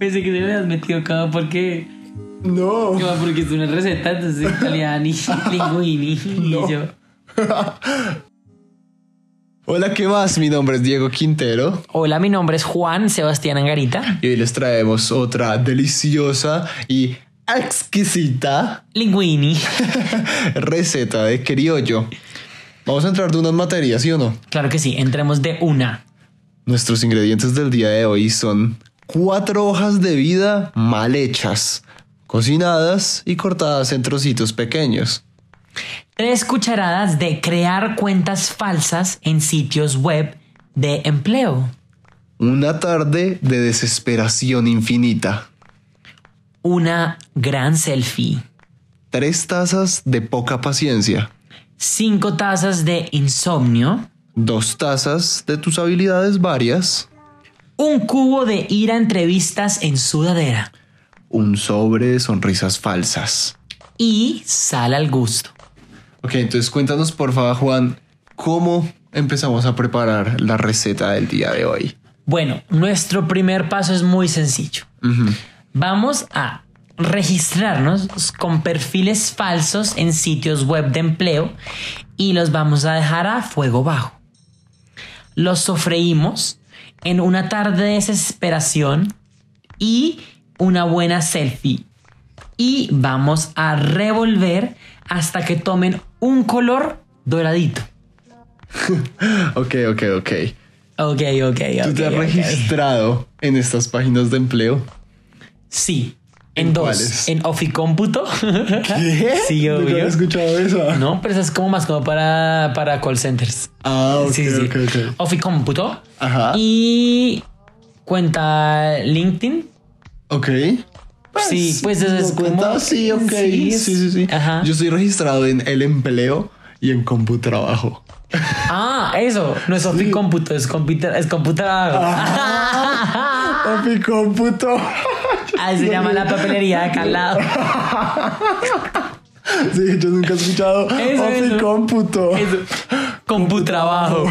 Pensé que te lo habías metido como porque. No. como porque es una receta, entonces italiani, linguini. No. Y yo. Hola, ¿qué más? Mi nombre es Diego Quintero Hola, mi nombre es Juan Sebastián Angarita. y hoy les traemos otra deliciosa y exquisita Linguini. receta de criollo. Vamos a entrar de unas materias, ¿sí o no? Claro que sí, entremos de una. Nuestros ingredientes del día de hoy son cuatro hojas de vida mal hechas, cocinadas y cortadas en trocitos pequeños. Tres cucharadas de crear cuentas falsas en sitios web de empleo. Una tarde de desesperación infinita. Una gran selfie. Tres tazas de poca paciencia. Cinco tazas de insomnio. Dos tazas de tus habilidades varias. Un cubo de ir a entrevistas en sudadera. Un sobre de sonrisas falsas. Y sal al gusto. Ok, entonces cuéntanos por favor, Juan, cómo empezamos a preparar la receta del día de hoy. Bueno, nuestro primer paso es muy sencillo. Vamos a registrarnos con perfiles falsos en sitios web de empleo y los vamos a dejar a fuego bajo. Los sofreímos en una tarde de desesperación y una buena selfie. Y vamos a revolver hasta que tomen un color doradito. Ok, ok, ok. Ok, ok, ¿Tú ok, te has registrado en estas páginas de empleo? Sí, en, ¿En dos. cuáles? En Oficómputo. ¿Qué? Sí, Nunca obvio. había escuchado eso. No, pero eso es como más como para, para call centers. Ah, ok, sí, sí. ok, ok. Oficómputo. Ajá. Y cuenta LinkedIn. Ok. Sí, pues eso es ¿no cuenta? como- Sí, ok. sí, Sí, sí, sí. Ajá. Yo estoy registrado en el empleo y en CompuTrabajo. Ah, eso. No es Oficómputo, es computer, es computador. Ah. Papi, cómputo. Ahí se llama la papelería de acá al lado. Sí, yo nunca he escuchado Eso, Papi, eso. cómputo. Eso. Computrabajo.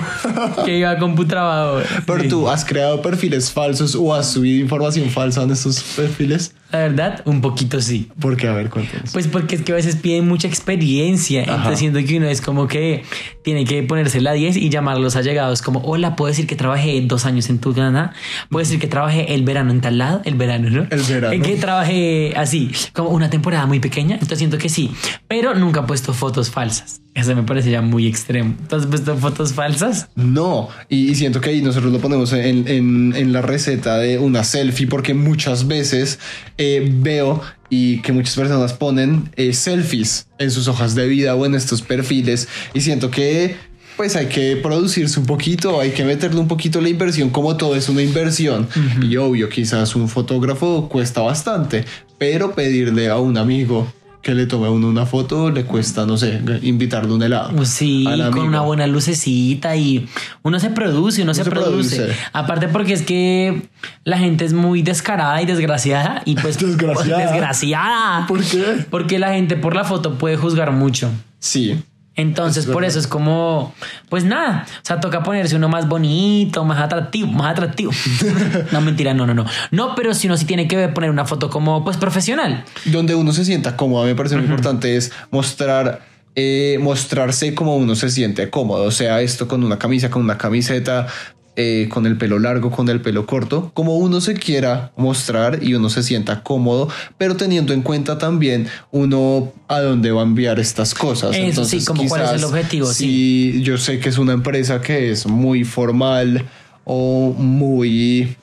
que iba a computrabajo. Pero Sí. tú has creado perfiles falsos o has subido información falsa en estos perfiles. La verdad, un poquito sí. Porque, a ver, cuéntanos. Pues porque es que a veces piden mucha experiencia. Entonces siento que uno es como que tiene que ponerse la 10 y llamar a los allegados como, hola, puedo decir que trabajé dos años en tu canal. Puedo decir que trabajé el verano en tal lado, el verano, ¿no? El verano. En que trabajé así, como una temporada muy pequeña. Entonces siento que sí, pero nunca he puesto fotos falsas. Eso me parece ya muy extremo. ¿Tú has puesto fotos falsas? No, y, y siento que ahí nosotros lo ponemos en, en- en la receta de una selfie porque muchas veces eh, veo y que muchas personas ponen eh, selfies en sus hojas de vida o en estos perfiles y siento que pues hay que producirse un poquito, hay que meterle un poquito la inversión, como todo es una inversión. Y obvio, quizás un fotógrafo cuesta bastante, pero pedirle a un amigo que le tome a uno una foto le cuesta, no sé, invitarle un helado. Pues Sí, con amigo. una buena lucecita y uno se produce, uno se, se produce. produce. Aparte porque es que la gente es muy descarada y desgraciada y pues Desgraciada. desgraciada. ¿Por qué? Porque la gente por la foto puede juzgar mucho. Sí, Entonces, Es por eso es como, pues nada, o sea, toca ponerse uno más bonito, más atractivo, más atractivo. no, mentira, no, no, no. No, pero si uno sí tiene que poner una foto como, pues, profesional. donde uno se sienta cómodo, me parece muy importante es mostrar, eh, mostrarse como uno se siente cómodo, o sea, esto con una camisa, con una camiseta, eh, con el pelo largo, con el pelo corto, como uno se quiera mostrar y uno se sienta cómodo, pero teniendo en cuenta también uno a dónde va a enviar estas cosas. Eso sí, como cuál es el objetivo, Si yo sé que es una empresa que es muy formal o muy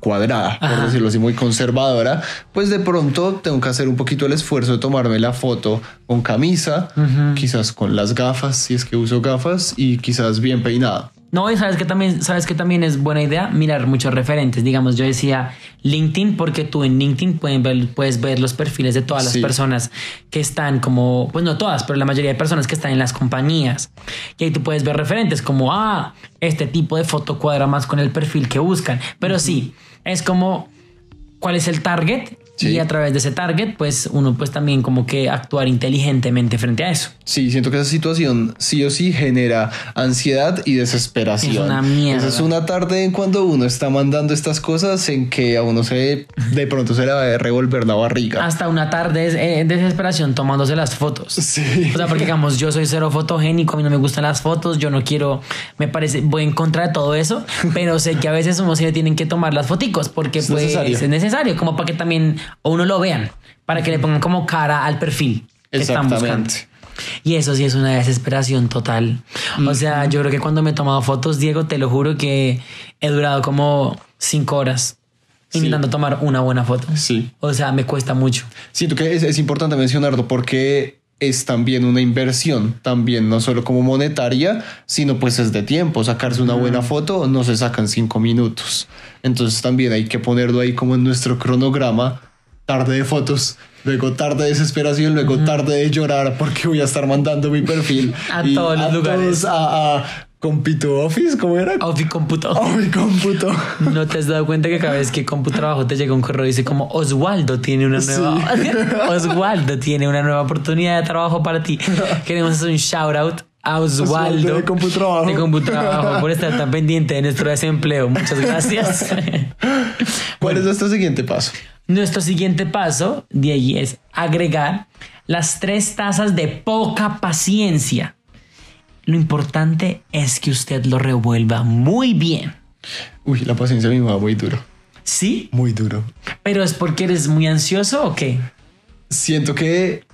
cuadrada, por decirlo así, muy conservadora, pues de pronto tengo que hacer un poquito el esfuerzo de tomarme la foto con camisa, quizás con las gafas, si es que uso gafas, y quizás bien peinado. No, y sabes que también, sabes que también es buena idea mirar muchos referentes. Digamos, yo decía LinkedIn porque tú en LinkedIn pueden ver, puedes ver los perfiles de todas las Sí. personas que están como, pues no todas, pero la mayoría de personas que están en las compañías. Y ahí tú puedes ver referentes como, ah, este tipo de foto cuadra más con el perfil que buscan. Pero sí, es como, ¿cuál es el target? Sí. Y a través de ese target, pues uno pues también como que actuar inteligentemente frente a eso. Sí, siento que esa situación sí o sí genera ansiedad y desesperación. Es una mierda. Esa es una tarde en cuando uno está mandando estas cosas en que a uno se de pronto se le va a revolver la barriga. Hasta una tarde es eh, desesperación tomándose las fotos. Sí. O sea, porque digamos, yo soy cero fotogénico, a mí no me gustan las fotos, yo no quiero, me parece, voy en contra de todo eso, pero sé que a veces uno se le tienen que tomar las foticos porque Es pues necesario. es necesario, como para que también o uno lo vean, para que le pongan como cara al perfil que están buscando. Exactamente. Y eso sí es una desesperación total. O sea, yo creo que cuando me he tomado fotos, Diego, te lo juro que he durado como cinco horas Sí. intentando tomar una buena foto. Sí. O sea, me cuesta mucho. Siento que es, es importante mencionarlo porque es también una inversión, también no solo como monetaria, sino pues es de tiempo. Sacarse una buena foto no se saca en cinco minutos. Entonces también hay que ponerlo ahí como en nuestro cronograma. Tarde de fotos, luego tarde de desesperación, luego tarde de llorar porque voy a estar mandando mi perfil A y todos los lugares. todos a, a Compito Office, ¿cómo era? Ofi Computo. Mi cómputo. ¿No te has dado cuenta que cada vez que CompuTrabajo te llega un correo dice como Oswaldo tiene una Sí. nueva Oswaldo tiene una nueva oportunidad de trabajo para ti. Queremos hacer un shout out a Oswaldo Oswaldo de CompuTrabajo. de CompuTrabajo por estar tan pendiente de nuestro desempleo. Muchas gracias. ¿Cuál es nuestro siguiente paso? Nuestro siguiente paso de allí es agregar las tres tazas de poca paciencia. Lo importante es que usted lo revuelva muy bien. Uy, la paciencia me va muy duro. ¿Sí? Muy duro. ¿Pero es porque eres muy ansioso o qué? siento que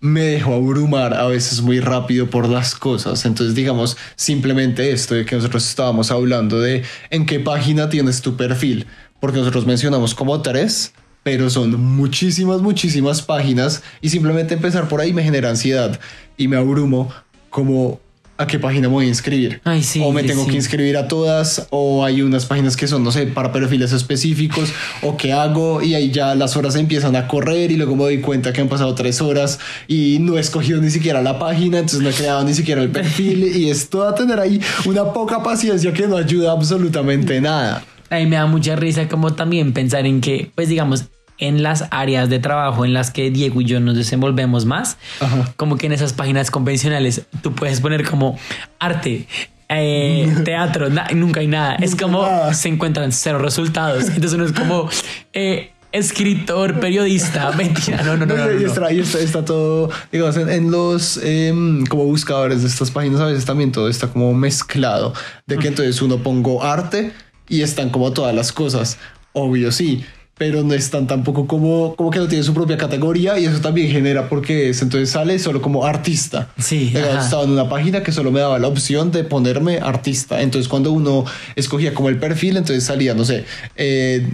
me dejo abrumar a veces muy rápido por las cosas. Entonces, digamos, simplemente esto de que nosotros estábamos hablando de en qué página tienes tu perfil, porque nosotros mencionamos como tres, pero son muchísimas, muchísimas páginas y simplemente empezar por ahí me genera ansiedad y me abrumo como a qué página me voy a inscribir. Ay, sí, o me sí, tengo sí. que inscribir a todas o hay unas páginas que son, no sé, para perfiles específicos o qué hago y ahí ya las horas empiezan a correr y luego me doy cuenta que han pasado tres horas y no he escogido ni siquiera la página, entonces no he creado ni siquiera el perfil y es todo a tener ahí una poca paciencia que no ayuda absolutamente nada. A mí me da mucha risa como también pensar en que, pues digamos, en las áreas de trabajo en las que Diego y yo nos desenvolvemos más, Ajá. como que en esas páginas convencionales tú puedes poner como arte. eh, teatro, nunca hay nada. Es como nada. se encuentran cero resultados. Entonces uno es como eh, escritor, periodista. Mentira, no, no, no. no, y no. está, está- está todo, digamos, en, en los em, como buscadores de estas páginas a veces también todo está como mezclado. De que entonces uno pongo arte y están como todas las cosas. Obvio, sí. Pero no están tampoco como, como que no tiene su propia categoría y eso también genera porque es, entonces sale solo como artista. Sí, ajá. estaba en una página que solo me daba la opción de ponerme artista. Entonces cuando uno escogía como el perfil, entonces salía, no sé, eh,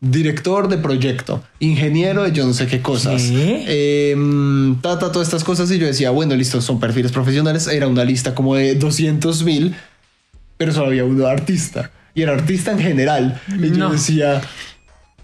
director de proyecto, ingeniero de yo no sé qué cosas. ¿Qué? Em, ta, ta, todas estas cosas y yo decía, bueno, listo, son perfiles profesionales. Era una lista como de 200 mil, pero solo había uno artista. Y era artista en general. Y yo No. decía...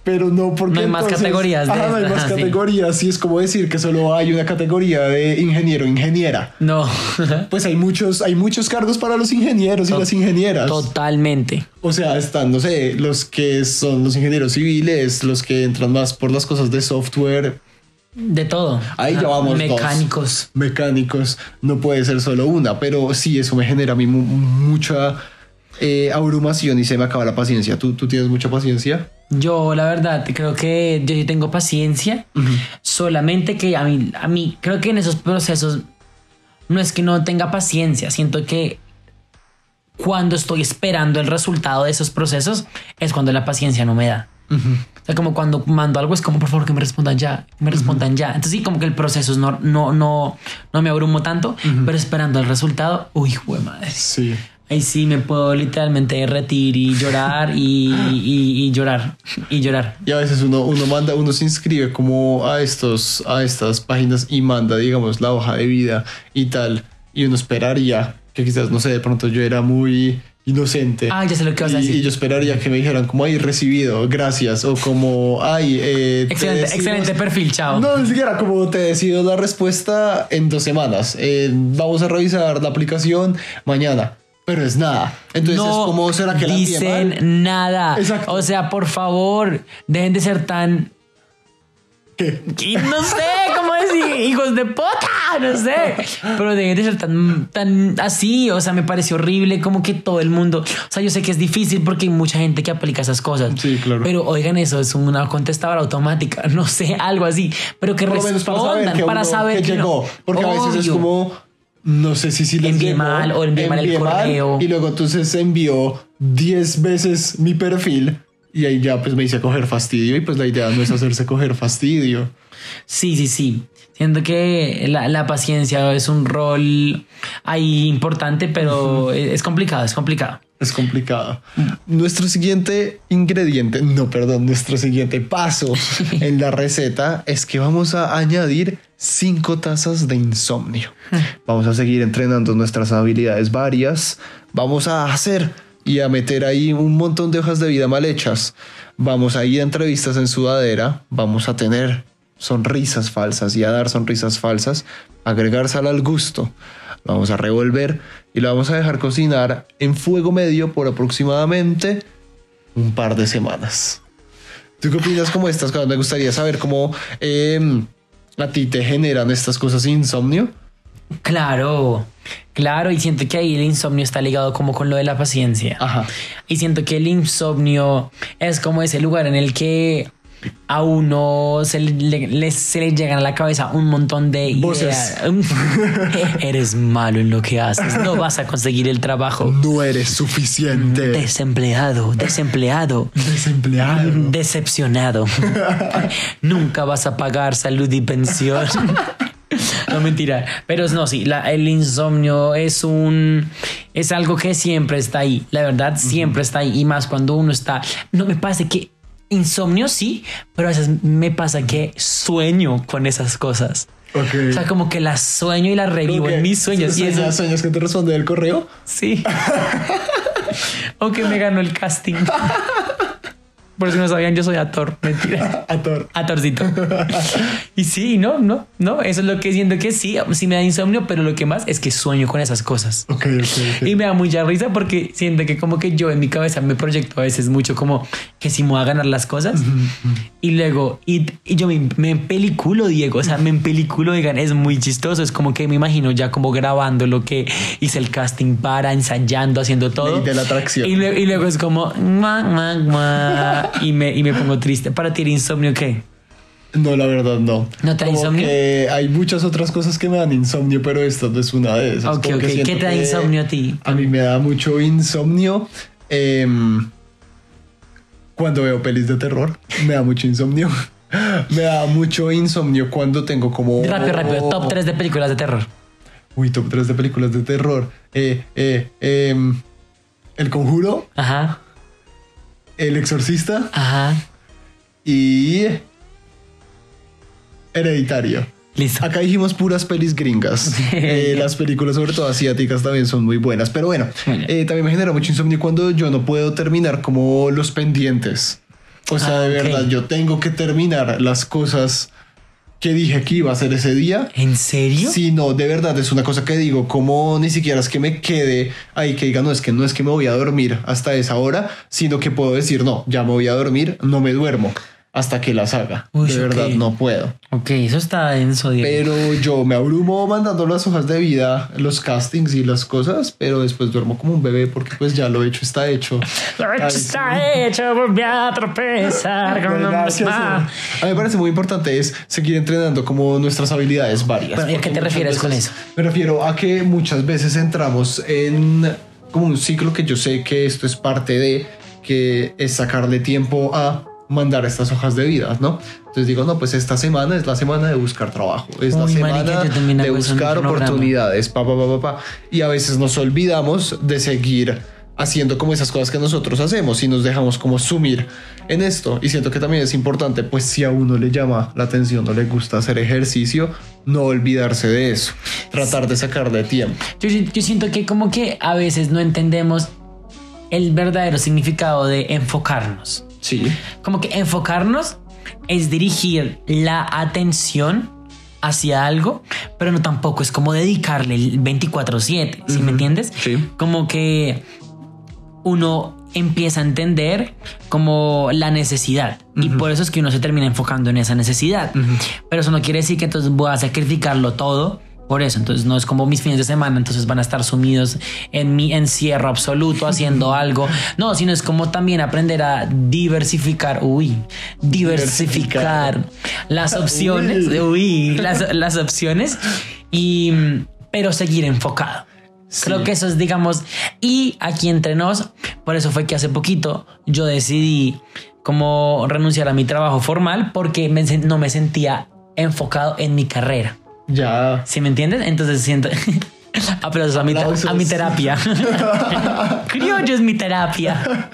Pero no, porque No hay más categorías de no hay más ajá, sí. categorías. Y es como decir que solo hay una categoría de ingeniero, ingeniera. No, Pues hay muchos, hay muchos cargos para los ingenieros y las ingenieras. totalmente. O sea, están, no sé, los que son los ingenieros civiles, los que entran más por las cosas de software, De todo. Ahí ya Ah, vamos dos. Mecánicos. mecánicos, no puede ser solo una, pero sí, eso me genera a mí mu- mucha eh, abrumación y se me acaba la paciencia. ¿Tú, tú tienes mucha paciencia? Yo, la verdad, creo que yo sí tengo paciencia. Solamente que a mí, a mí, creo que en esos procesos no es que no tenga paciencia. Siento que cuando estoy esperando el resultado de esos procesos es cuando la paciencia no me da. O sea, como cuando mando algo es como por favor que me respondan ya, que me respondan ya. Entonces sí, como que el proceso es no, no, no, no me abrumo tanto, pero esperando el resultado, uy, jue madre. Sí. Ahí sí me puedo literalmente derretir y llorar y, y- y llorar y llorar. Y a veces uno, uno manda, uno se inscribe como a estos, a estas páginas y manda, digamos, la hoja de vida y tal. Y uno esperaría que quizás, no sé, de pronto yo era muy inocente. Ah, ya sé lo que vas a y, decir. y yo esperaría que me dijeran como, ay, recibido, gracias. O como, ay, eh, te Excelente, excelente perfil, chao. No, ni siquiera como te decido la respuesta en dos semanas. Eh, vamos a revisar la aplicación mañana. Pero es nada. Entonces es como, ¿será que la envié dicen nada. Exacto. O sea, por favor, dejen de ser tan Y no sé cómo decir, hijos de puta, no sé. Pero dejen de ser tan, tan así. O sea, me parece horrible como que todo el mundo. O sea, yo sé que es difícil porque hay mucha gente que aplica esas cosas. Sí, claro. Pero oigan, eso es una contestadora automática, no sé, algo así. Pero que Por menos para saber respondan para saber que que no. llegó. Porque a veces es como, no sé si si les Envié mal o envié mal el correo. y luego entonces envió 10 veces mi perfil y ahí ya pues me hice coger fastidio y pues la idea no es hacerse coger fastidio. Sí, sí, sí. Siento que la, la paciencia es un rol ahí importante, pero es complicado, es complicado. Es complicado. Nuestro siguiente ingrediente, no, perdón, nuestro siguiente paso en la receta es que vamos a añadir cinco tazas de insomnio. Vamos a seguir entrenando nuestras habilidades varias. Vamos a hacer y a meter ahí un montón de hojas de vida mal hechas. Vamos a ir a entrevistas en sudadera. Vamos a tener sonrisas falsas y a dar sonrisas falsas. Agregar sal al gusto. Lo vamos a revolver y lo vamos a dejar cocinar en fuego medio por aproximadamente un par de semanas. ¿Tú qué opinas como estas cosas? Me gustaría saber cómo em, a ti te generan estas cosas insomnio. Claro, claro, y siento que ahí el insomnio está ligado como con lo de la paciencia. Ajá. Y siento que el insomnio es como ese lugar en el que a uno se le, le- se le llegan a la cabeza un montón de Voces. ideas. Eres malo en lo que haces, no vas a conseguir el trabajo. No eres suficiente. Desempleado, desempleado. Desempleado. Decepcionado. Nunca vas a pagar salud y pensión. No mentira, pero no, sí, la- el insomnio es un es algo que siempre está ahí, la verdad siempre está ahí y más cuando uno está, no me pasa que insomnio sí, pero a veces me pasa que sueño con esas cosas. O sea, como que las sueño y las revivo en mis sueños y eso ¿Sueñas, sueñas que te responde el correo? Sí. o que me ganó el casting. Por si no sabían, yo soy actor. Mentira. Ator. Atorcito. Y sí, no, no, no. Eso es lo que siento que sí, sí me da insomnio, pero lo que más es que sueño con esas cosas. Ok, ok. ok. Y me da mucha risa porque siento que como que yo en mi cabeza me proyecto a veces mucho como que si me voy a ganar las cosas y luego y, y yo me, me empeliculo Diego, o sea, me empeliculo digan, es muy chistoso, es como que me imagino ya como grabando lo que hice el casting para, ensayando, haciendo todo. Ley de la atracción. Y, y luego es como "Mua, mua, mua", y me, y me pongo triste. Para ti el insomnio qué? No, la verdad no. ¿No te da insomnio? que hay muchas otras cosas que me dan insomnio, pero esta no es una de esas. Ok, Como ok. ¿Qué te da insomnio a ti? A mí me da mucho insomnio. em, cuando veo pelis de terror, me da mucho insomnio. me da mucho insomnio cuando tengo como. Rápido, rápido. Top 3 de películas de terror. Uy, top 3 de películas de terror. Eh, eh, em, el conjuro, Ajá, El exorcista ajá. y. Hereditario. Listo. Acá dijimos puras pelis gringas. Eh, las películas, sobre todo asiáticas, también son muy buenas. Pero bueno, eh, también me genera mucho insomnio cuando yo no puedo terminar como los pendientes. O sea, Ah, de ok. verdad, yo tengo que terminar las cosas que dije que iba a hacer ese día. ¿En serio? Si no, de verdad es una cosa que digo, como ni siquiera es que me quede ahí que diga, no es que no es que me voy a dormir hasta esa hora, sino que puedo decir, no, ya me voy a dormir, no me duermo hasta que las haga. Uy, de verdad, no puedo. Ok, eso está denso, Diego. Pero yo me abrumo mandando las hojas de vida, los castings y las cosas, pero después duermo como un bebé porque pues ya lo hecho está hecho. Lo hecho Ay, sí. está hecho, volví a tropezar con. A mí me parece muy importante es seguir entrenando como nuestras habilidades varias. Pero, ¿y a qué te refieres con eso? Me refiero a que muchas veces entramos en como un ciclo que yo sé que esto es parte de, que es sacarle tiempo a mandar estas hojas de vida, ¿no? Entonces digo, no, pues esta semana es la semana de buscar trabajo, es la Uy, marica, semana de buscar oportunidades, pa, pa, pa, pa, pa. Y a veces nos olvidamos de seguir haciendo como esas cosas que nosotros hacemos y nos dejamos como sumir en esto. Y siento que también es importante, pues si a uno le llama la atención o le gusta hacer ejercicio, no olvidarse de eso, tratar de sacar de tiempo. Yo, yo siento que como que a veces no entendemos el verdadero significado de enfocarnos. Sí. Como que enfocarnos es dirigir la atención hacia algo, pero no tampoco es como dedicarle el 24/7, ¿sí me entiendes? Sí. Como que uno empieza a entender como la necesidad y por eso es que uno se termina enfocando en esa necesidad. Pero eso no quiere decir que entonces voy a sacrificarlo todo por eso. Entonces no es como mis fines de semana, entonces van a estar sumidos en mi encierro absoluto haciendo algo. No, sino es como también aprender a diversificar, uy, diversificar, las opciones, uy, las, las opciones y pero seguir enfocado. Creo que eso es, digamos, y aquí entre nos, por eso fue que hace poquito yo decidí como renunciar a mi trabajo formal porque no me sentía enfocado en mi carrera. Ya. ¿Sí me entiendes? Entonces siento... Aplausos a mi, a mi terapia. Criollo es mi terapia.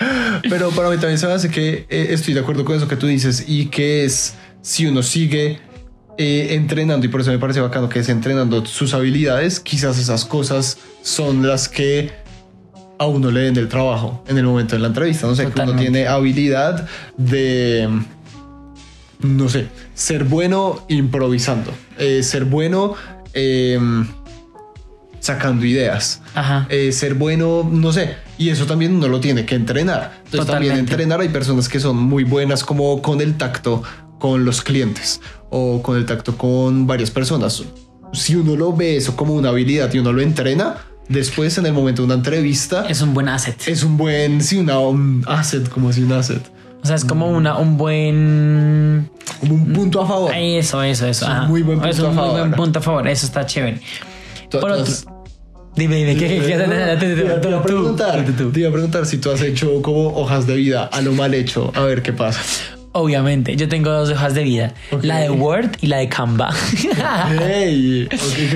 Pero para mí también se me hace que eh, estoy de acuerdo con eso que tú dices y que es si uno sigue eh, entrenando, y por eso me parece bacano que es entrenando sus habilidades, quizás esas cosas son las que a uno le den el trabajo en el momento de la entrevista. No sé, que uno tiene habilidad de, no sé, ser bueno improvisando, eh, ser bueno em, sacando ideas, eh, ser bueno, no sé, y eso también uno lo tiene que entrenar. Entonces también entrenar hay personas que son muy buenas como con el tacto con los clientes o con el tacto con varias personas. Si uno lo ve eso como una habilidad y uno lo entrena, después en el momento de una entrevista... Es un buen asset. Es un buen, sí, una, un asset, como si un asset. O sea, es como una, un buen... Como un punto a favor. Eso, eso, eso. Es un muy buen punto es un Muy buen punto a favor. Eso está chévere. Por otro... Dime, dime, ¿qué, qué, te, iba a preguntar, te iba a preguntar si tú has hecho como hojas de vida a lo mal hecho, a ver qué pasa. Obviamente, yo tengo dos hojas de vida, la de Word y la de Canva. okay,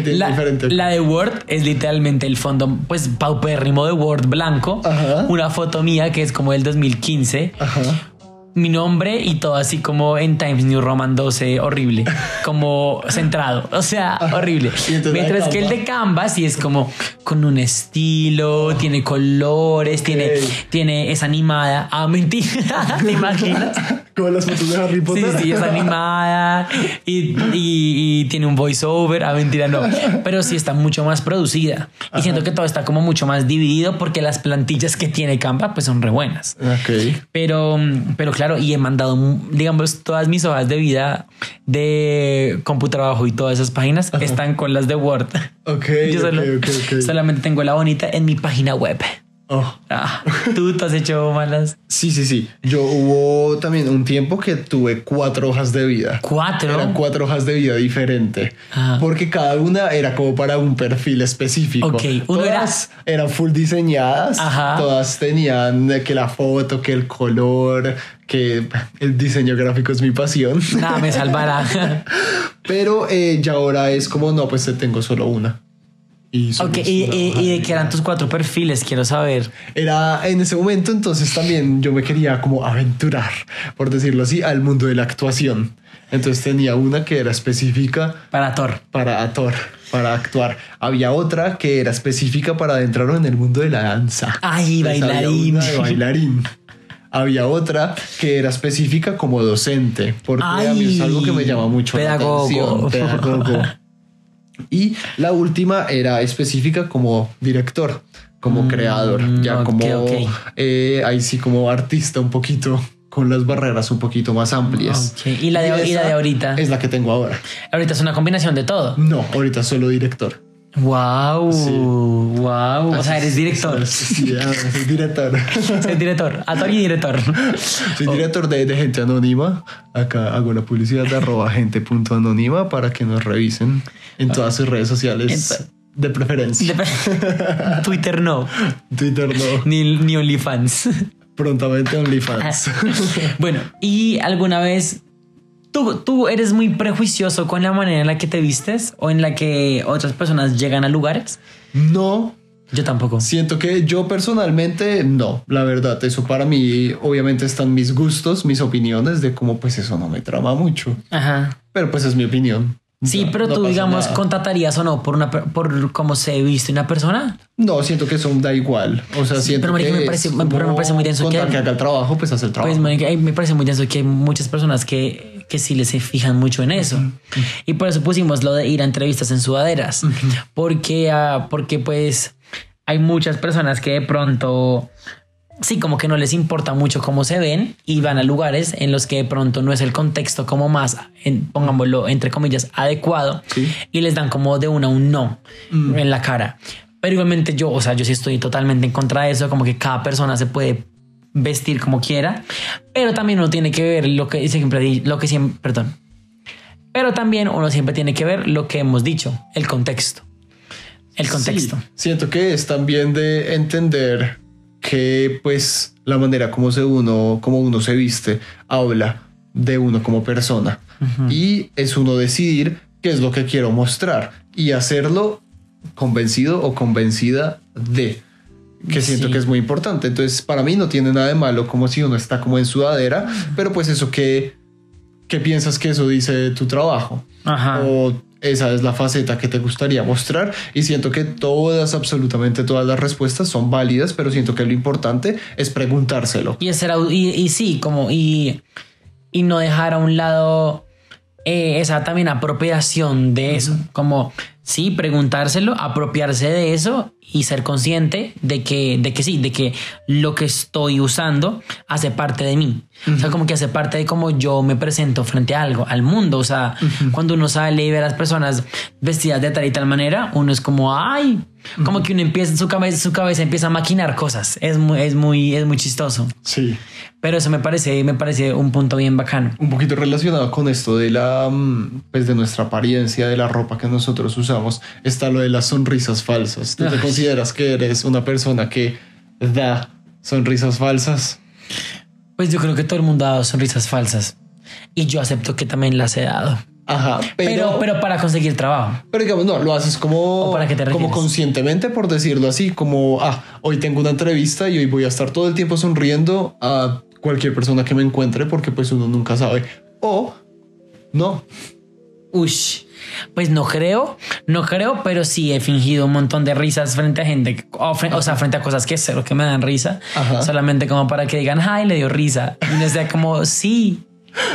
la, la, de Word es literalmente el fondo, pues paupérrimo de Word blanco, una foto mía que es como del 2015. Ajá mi nombre y todo así como en Times New Roman 12, horrible, como centrado, o sea, horrible. Mientras que el de Canvas sí es como con un estilo, tiene colores, tiene, tiene, es animada. Ah, mentira, ¿te imaginas? Como las fotos de Harry Potter. Sí, sí, es animada y, y, tiene un voiceover. Ah, mentira, no. Pero sí está mucho más producida. Y siento que todo está como mucho más dividido porque las plantillas que tiene Canva pues son re buenas. Ok. Pero, pero claro, y he mandado, digamos, todas mis hojas de vida de computrabajo y todas esas páginas están con las de Word. Ok. Yo solamente tengo la bonita en mi página web. Oh. Ah, ¿Tú te has hecho malas? Sí, sí, sí. Yo hubo también un tiempo que tuve cuatro hojas de vida. ¿Cuatro? Eran cuatro hojas de vida diferente. Ah. Porque cada una era como para un perfil específico. Ok. Uno todas eran full diseñadas. Ajá. Todas tenían que la foto, que el color, que el diseño gráfico es mi pasión. Nada, me salvará. Pero eh, ya ahora es como, no, pues tengo solo una. Y, y, de qué eran tus cuatro perfiles, quiero saber. Era en ese momento, entonces también yo me quería como aventurar, por decirlo así, al mundo de la actuación. Entonces tenía una que era específica para actor. Para actor, para actuar. Había otra que era específica para adentrarlo en el mundo de la danza. Ay, bailarín. bailarín. Había otra que era específica como docente, porque a mí es algo que me llama mucho la atención. Pedagogo. Y la última era específica como director, como mm, creador, ya como eh, ahí sí como artista un poquito con las barreras un poquito más amplias. ¿Y, la de, y, la de ahorita? Es la que tengo ahora. Ahorita es una combinación de todo. No, ahorita solo director. Wow, wow. o sea, eres director. Sí, soy director. soy director, actor y director. Soy director de, de, Gente Anónima. Acá hago la publicidad de arroba gente.anónima para que nos revisen en todas sus redes sociales. De preferencia. Twitter no. Twitter no. Ni, ni OnlyFans. Prontamente OnlyFans. bueno, ¿y alguna vez ¿Tú, ¿Tú eres muy prejuicioso con la manera en la que te vistes o en la que otras personas llegan a lugares? No. Yo tampoco. Siento que yo personalmente no, la verdad, eso para mí obviamente están mis gustos, mis opiniones de cómo pues eso no me trama mucho. Ajá. Pero pues es mi opinión. Sí, pero tú, digamos, contratarías o no por una por cómo se viste una persona. No, siento que eso da igual. O sea, siento pero, que me parece, me parece muy denso que, que haga el trabajo, pues hace el trabajo. Pues, me parece muy denso que hay muchas personas que, que sí les se fijan mucho en eso. Y por eso pusimos lo de ir a entrevistas en sudaderas. Porque, uh, porque pues hay muchas personas que de pronto sí, como que no les importa mucho cómo se ven y van a lugares en los que de pronto no es el contexto como más, en- pongámoslo entre comillas, adecuado Sí. y les dan como de una a un no en la cara. Pero igualmente yo, o sea, yo sí estoy totalmente en contra de eso, como que cada persona se puede vestir como quiera, pero también uno tiene que ver lo que siempre, lo que siempre, perdón, pero también uno siempre tiene que ver lo que hemos dicho, el contexto. El contexto. Sí, siento que es también de entender que pues la manera como se uno, como uno se viste, habla de uno como persona. Y es uno decidir qué es lo que quiero mostrar y hacerlo convencido o convencida de. Que siento Sí. que es muy importante. Entonces, para mí no tiene nada de malo como si uno está como en sudadera, pero pues eso que, ¿qué piensas que eso dice tu trabajo? Ajá. o esa es la faceta que te gustaría mostrar y siento que todas, absolutamente todas las respuestas son válidas, pero siento que lo importante es preguntárselo. Y, hacer, y, y sí, como y, y no dejar a un lado eh, esa también apropiación de eso. Como sí, preguntárselo, apropiarse de eso y ser consciente de que, de que sí, de que lo que estoy usando hace parte de mí. O sea, como que hace parte de cómo yo me presento frente a algo, al mundo. O sea, cuando uno sale y ve a las personas vestidas de tal y tal manera, uno es como, ay, como que uno empieza, su cabeza, su cabeza empieza a maquinar cosas. Es muy, es muy, es muy chistoso. Sí. Pero eso me parece, me parece un punto bien bacano. Un poquito relacionado con esto de la, mm, pues de nuestra apariencia, de la ropa que nosotros usamos, está lo de las sonrisas falsas. ¿Tú te. Consideras que eres una persona que da sonrisas falsas? Pues yo creo que todo el mundo ha dado sonrisas falsas. Y yo acepto que también las he dado. Ajá, Pero, pero, para conseguir trabajo. Pero digamos, no, lo haces como, ¿O para qué te como conscientemente, por decirlo así, como, ah, hoy tengo una entrevista y hoy voy a estar todo el tiempo sonriendo a cualquier persona que me encuentre porque pues uno nunca sabe. O no. Ush. Pues no creo, no creo, pero sí he fingido un montón de risas frente a gente, o, o sea, frente a cosas que sé que me dan risa, Ajá. solamente como para que digan, ay, le dio risa. Y no sea como, sí,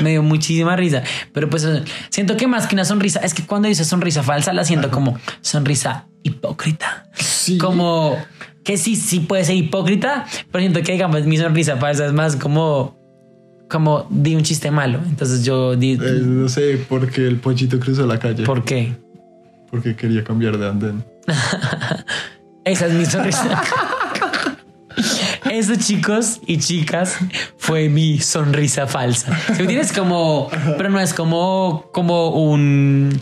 me dio muchísima risa. Pero pues siento que más que una sonrisa, es que cuando dice sonrisa falsa, la siento como sonrisa hipócrita. Sí. Como que sí, sí puede ser hipócrita, pero siento que digamos mi sonrisa falsa es más como, como di un chiste malo. Entonces yo di, Eh, no sé por qué el pochito cruzó la calle. ¿por qué? Porque quería cambiar de andén. Esa es mi sonrisa. Eso, chicos y chicas, fue mi sonrisa falsa. Si me tienes como, pero no es como, como un,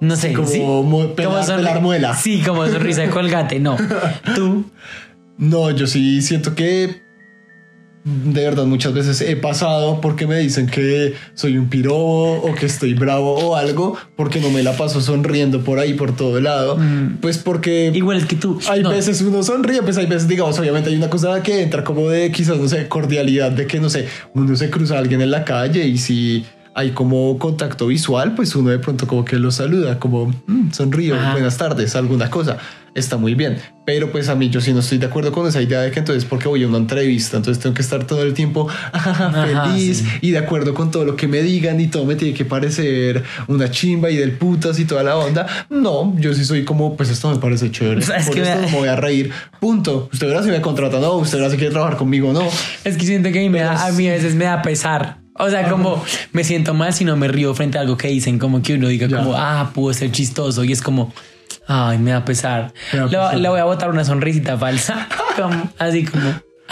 no sé, como ¿sí? pelar- sonri- pelar muela. Sí, como sonrisa de colgate. No, tú, No, yo sí siento que de verdad muchas veces he pasado porque me dicen que soy un pirobo o que estoy bravo o algo porque no me la paso sonriendo por ahí por todo lado. Pues porque igual que tú. hay No, veces uno sonríe, pues hay veces, digamos, obviamente hay una cosa que entra como de quizás, no sé, cordialidad, de que, no sé, uno se cruza a alguien en la calle y si hay como contacto visual, pues uno de pronto como que lo saluda, como "Mm, sonrío, buenas tardes, alguna cosa. Está muy bien. Pero pues a mí yo sí no estoy de acuerdo con esa idea de que entonces porque voy a una entrevista, entonces tengo que estar todo el tiempo Ajá, feliz sí. y de acuerdo con todo lo que me digan y todo me tiene que parecer una chimba y del putas y toda la onda. No, yo sí soy como, pues esto me parece chévere. O sea, es Por que esto me- me voy a reír. Punto. Usted verá si me contrata, no. Usted verá si quiere trabajar conmigo, no. Es que siento que a mí, me da- a mí a veces me da pesar. O sea, como me siento mal si no me río frente a algo que dicen, como que uno diga Ya. como, ah, pudo ser chistoso. Y es como, ay, me da pesar. Me da le, pesar. le voy a botar una sonrisita falsa. como- así como,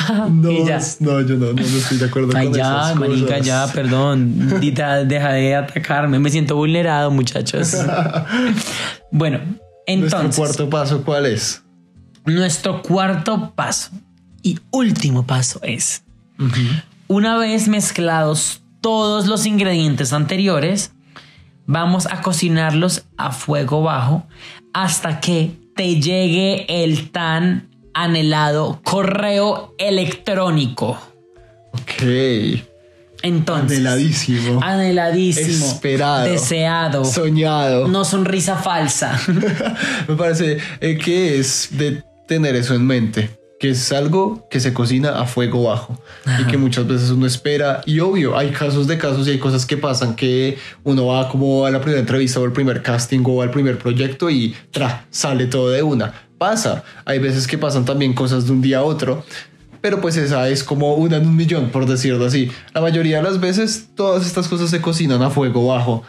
No, no, yo no, no, estoy de acuerdo Ay, con ya, esas marica, cosas. ya, perdón. Dita, deja de atacarme. Me siento vulnerado, muchachos. bueno, Nuestro entonces, cuarto paso, ¿cuál es? nuestro cuarto paso y último paso es una vez mezclados todos los ingredientes anteriores, vamos a cocinarlos a fuego bajo hasta que te llegue el tan anhelado correo electrónico. Ok. Entonces, Anheladísimo. anheladísimo, Esperado. deseado, Soñado. no sonrisa falsa. Me parece eh, que es de tener eso en mente, que es algo que se cocina a fuego bajo y que muchas veces uno espera y obvio, hay casos de casos y hay cosas que pasan que uno va como a la primera entrevista o al primer casting o al primer proyecto y tra, sale todo de una. Pasa, hay veces que pasan también cosas de un día a otro. Pero pues esa es como una en un millón, por decirlo así. La mayoría de las veces todas estas cosas se cocinan a fuego bajo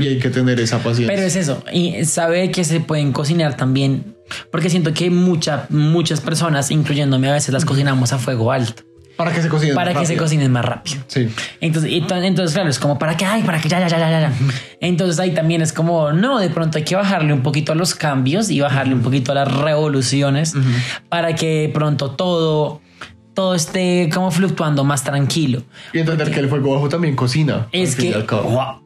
y hay que tener esa paciencia. Pero es eso, y saber que se pueden cocinar también, porque siento que mucha, muchas personas, incluyéndome a veces, las cocinamos a fuego alto. para que se cocinen. para que se cocinen más rápido. Sí. Entonces, entonces, claro, es como para que, ay, para que ya, ya, ya, ya, ya. Entonces ahí también es como, no, de pronto hay que bajarle un poquito a los cambios y bajarle un poquito a las revoluciones para que de pronto todo, todo esté como fluctuando más tranquilo. Y entender que el fuego bajo también cocina. Es que, wow.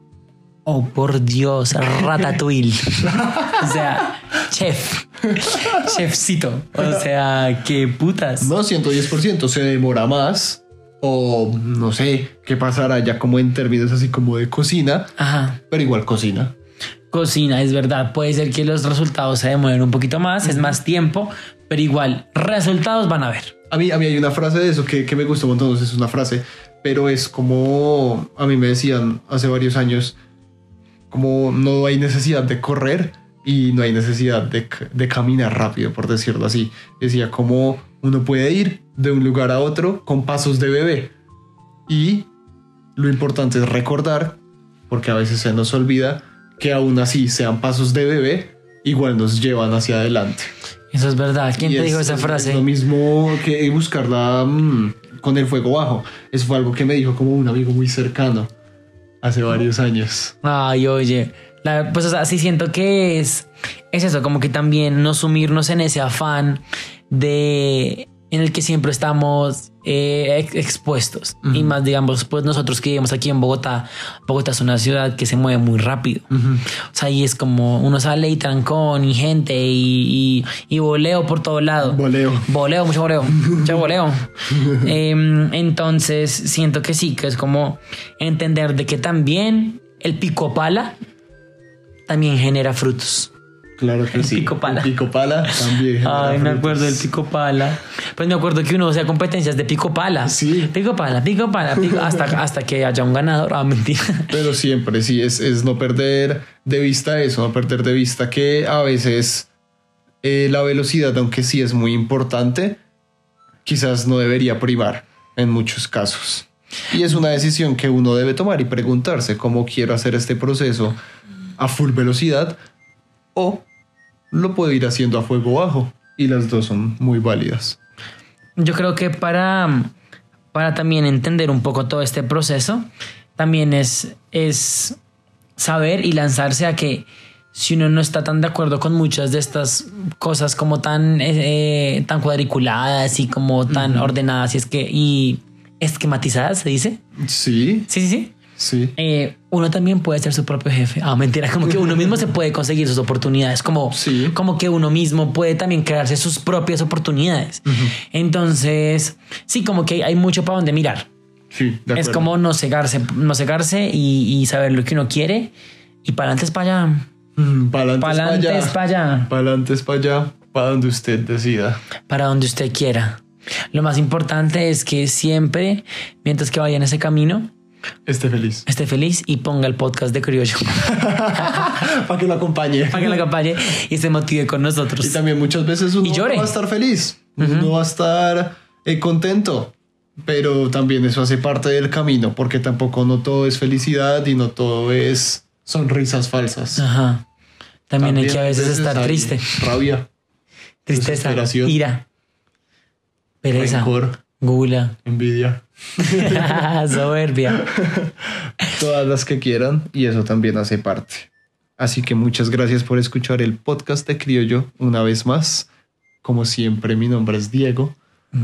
oh por Dios, ratatouille. o sea, chef, chefcito. O sea, qué putas. No, 110%. Se demora más. O no sé qué pasará ya como en términos así como de cocina. Ajá. Pero igual cocina. Cocina, es verdad. Puede ser que los resultados se demoren un poquito más, es más tiempo, pero igual, resultados van a ver. A mí, a mí hay una frase de eso que, que me gusta un montón. Es una frase. Pero es como a mí me decían hace varios años. Como no hay necesidad de correr y no hay necesidad de, de caminar rápido, por decirlo así. Decía como uno puede ir de un lugar a otro con pasos de bebé. Y lo importante es recordar, porque a veces se nos olvida, que aún así sean pasos de bebé, igual nos llevan hacia adelante. Eso es verdad. ¿Quién Y te es- dijo esa es- frase? Es lo mismo que buscarla mm, con el fuego bajo. Eso fue algo que me dijo como un amigo muy cercano hace varios años. Ay, oye, la- pues o sea, sí siento que es, es eso, como que también no sumirnos en ese afán de en el que siempre estamos eh, ex- expuestos y más digamos pues nosotros que vivimos aquí en Bogotá Bogotá es una ciudad que se mueve muy rápido o sea y es como uno sale y trancón y gente y, y, y voleo por todo lado Voleo. Voleo, mucho voleo, mucho voleo. Em, entonces siento que sí, que es como entender de que también el pico pala también genera frutos. Claro que El sí. pico pala. El pico pala también. Ay, me acuerdo del pico pala. Pues me acuerdo que uno hacía competencias de pico pala. Sí. Pico pala, pico pala, pico- hasta, hasta que haya un ganador. Ah, mentira. Pero siempre, sí, es, es no perder de vista eso, no perder de vista que a veces eh, la velocidad, aunque sí es muy importante, quizás no debería privar en muchos casos. Y es una decisión que uno debe tomar y preguntarse cómo quiero hacer este proceso a full velocidad o lo puedo ir haciendo a fuego bajo. Y las dos son muy válidas. Yo creo que para, para también entender un poco todo este proceso, también es, es saber y lanzarse a que si uno no está tan de acuerdo con muchas de estas cosas como tan, eh, eh, tan cuadriculadas y como tan ordenadas y, es que, y esquematizadas, se dice. Sí, Sí, sí, sí. sí. Eh, uno también puede ser su propio jefe. Ah, mentira, como que uno mismo se puede conseguir sus oportunidades, como, Sí. como que uno mismo puede también crearse sus propias oportunidades. Entonces, sí, como que hay mucho para donde mirar. Sí, de Es como no cegarse, no cegarse y, y saber lo que uno quiere y para adelante es para allá. Mm, Para Para adelante es para allá, Para adelante es para allá, para donde usted decida. para donde usted quiera. Lo más importante es que siempre, mientras que vaya en ese camino, Esté feliz. esté feliz y ponga el podcast de Criollo para que lo acompañe. para que lo acompañe y se motive con nosotros. Y también muchas veces uno Y llore. no va a estar feliz. Uno va a estar eh, contento. Pero también eso hace parte del camino, porque tampoco no todo es felicidad y no todo es sonrisas falsas. Ajá. También, hay que a veces estar triste. Rabia, Tristeza, ira, pereza, rencor, gula, envidia. soberbia. todas las que quieran y eso también hace parte. Así que muchas gracias por escuchar el podcast de Criollo una vez más. Como siempre, mi nombre es Diego.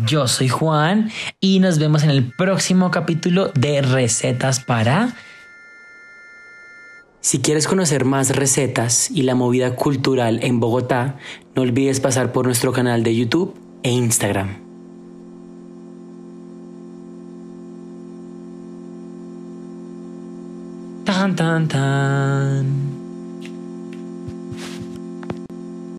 Yo soy Juan y nos vemos en el próximo capítulo de Recetas para... Si quieres conocer más recetas y la movida cultural en Bogotá, no olvides pasar por nuestro canal de YouTube e Instagram. Tan tan tan.